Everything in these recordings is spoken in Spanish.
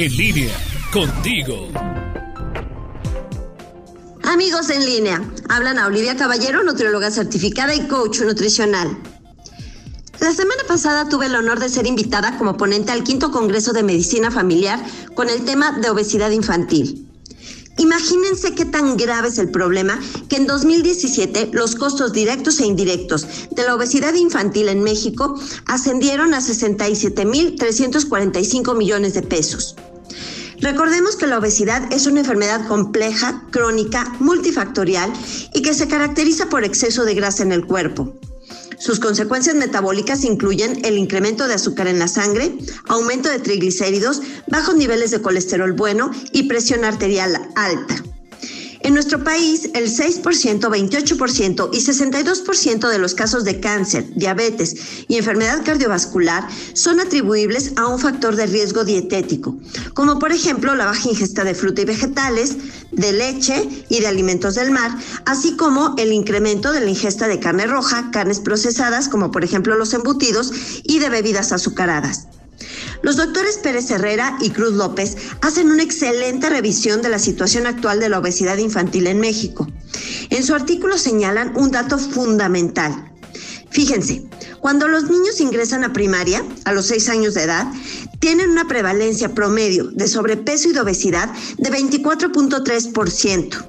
En línea, contigo. Amigos en línea, hablan a Olivia Caballero, nutrióloga certificada y coach nutricional. La semana pasada tuve el honor de ser invitada como ponente al quinto Congreso de Medicina Familiar con el tema de obesidad infantil. Imagínense qué tan grave es el problema que en 2017 los costos directos e indirectos de la obesidad infantil en México ascendieron a 67.345 millones de pesos. Recordemos que la obesidad es una enfermedad compleja, crónica, multifactorial y que se caracteriza por exceso de grasa en el cuerpo. Sus consecuencias metabólicas incluyen el incremento de azúcar en la sangre, aumento de triglicéridos, bajos niveles de colesterol bueno y presión arterial alta. En nuestro país, el 6%, 28% y 62% de los casos de cáncer, diabetes y enfermedad cardiovascular son atribuibles a un factor de riesgo dietético, como por ejemplo la baja ingesta de fruta y vegetales, de leche y de alimentos del mar, así como el incremento de la ingesta de carne roja, carnes procesadas, como por ejemplo los embutidos, y de bebidas azucaradas. Los doctores Pérez Herrera y Cruz López hacen una excelente revisión de la situación actual de la obesidad infantil en México. En su artículo señalan un dato fundamental. Fíjense, cuando los niños ingresan a primaria, a los 6 años de edad, tienen una prevalencia promedio de sobrepeso y de obesidad de 24.3%.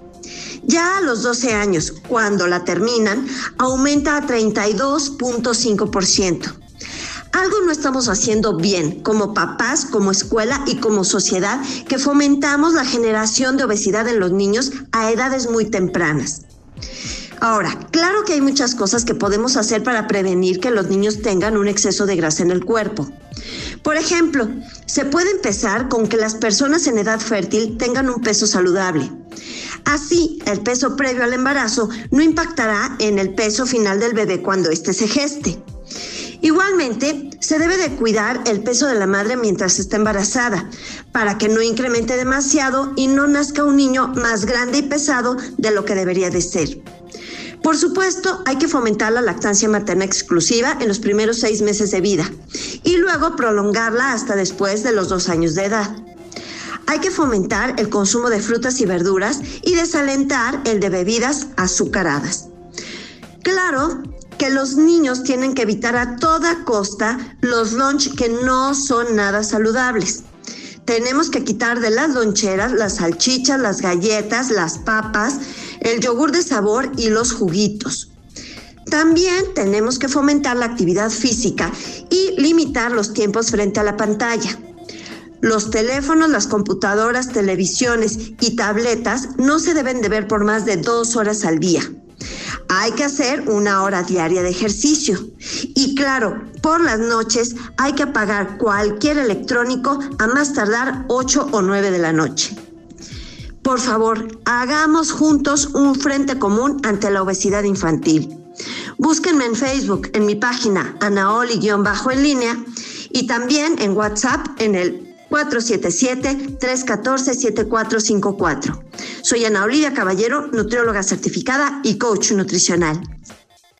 Ya a los 12 años, cuando la terminan, aumenta a 32.5%. Algo no estamos haciendo bien como papás, como escuela y como sociedad que fomentamos la generación de obesidad en los niños a edades muy tempranas. Ahora, claro que hay muchas cosas que podemos hacer para prevenir que los niños tengan un exceso de grasa en el cuerpo. Por ejemplo, se puede empezar con que las personas en edad fértil tengan un peso saludable. Así, el peso previo al embarazo no impactará en el peso final del bebé cuando éste se geste. Igualmente, se debe de cuidar el peso de la madre mientras está embarazada, para que no incremente demasiado y no nazca un niño más grande y pesado de lo que debería de ser. Por supuesto, hay que fomentar la lactancia materna exclusiva en los primeros seis meses de vida y luego prolongarla hasta después de los dos años de edad. Hay que fomentar el consumo de frutas y verduras y desalentar el de bebidas azucaradas. Claro que los niños tienen que evitar a toda costa los lunch que no son nada saludables. Tenemos que quitar de las loncheras las salchichas, las galletas, las papas, el yogur de sabor y los juguitos. También tenemos que fomentar la actividad física y limitar los tiempos frente a la pantalla. Los teléfonos, las computadoras, televisiones y tabletas no se deben de ver por más de dos horas al día. Hay que hacer una hora diaria de ejercicio. Y claro, por las noches hay que apagar cualquier electrónico a más tardar 8 o 9 de la noche. Por favor, hagamos juntos un frente común ante la obesidad infantil. Búsquenme en Facebook, en mi página anaoli-en línea y también en WhatsApp en el 477-314-7454. Soy Ana Olivia Caballero, nutrióloga certificada y coach nutricional.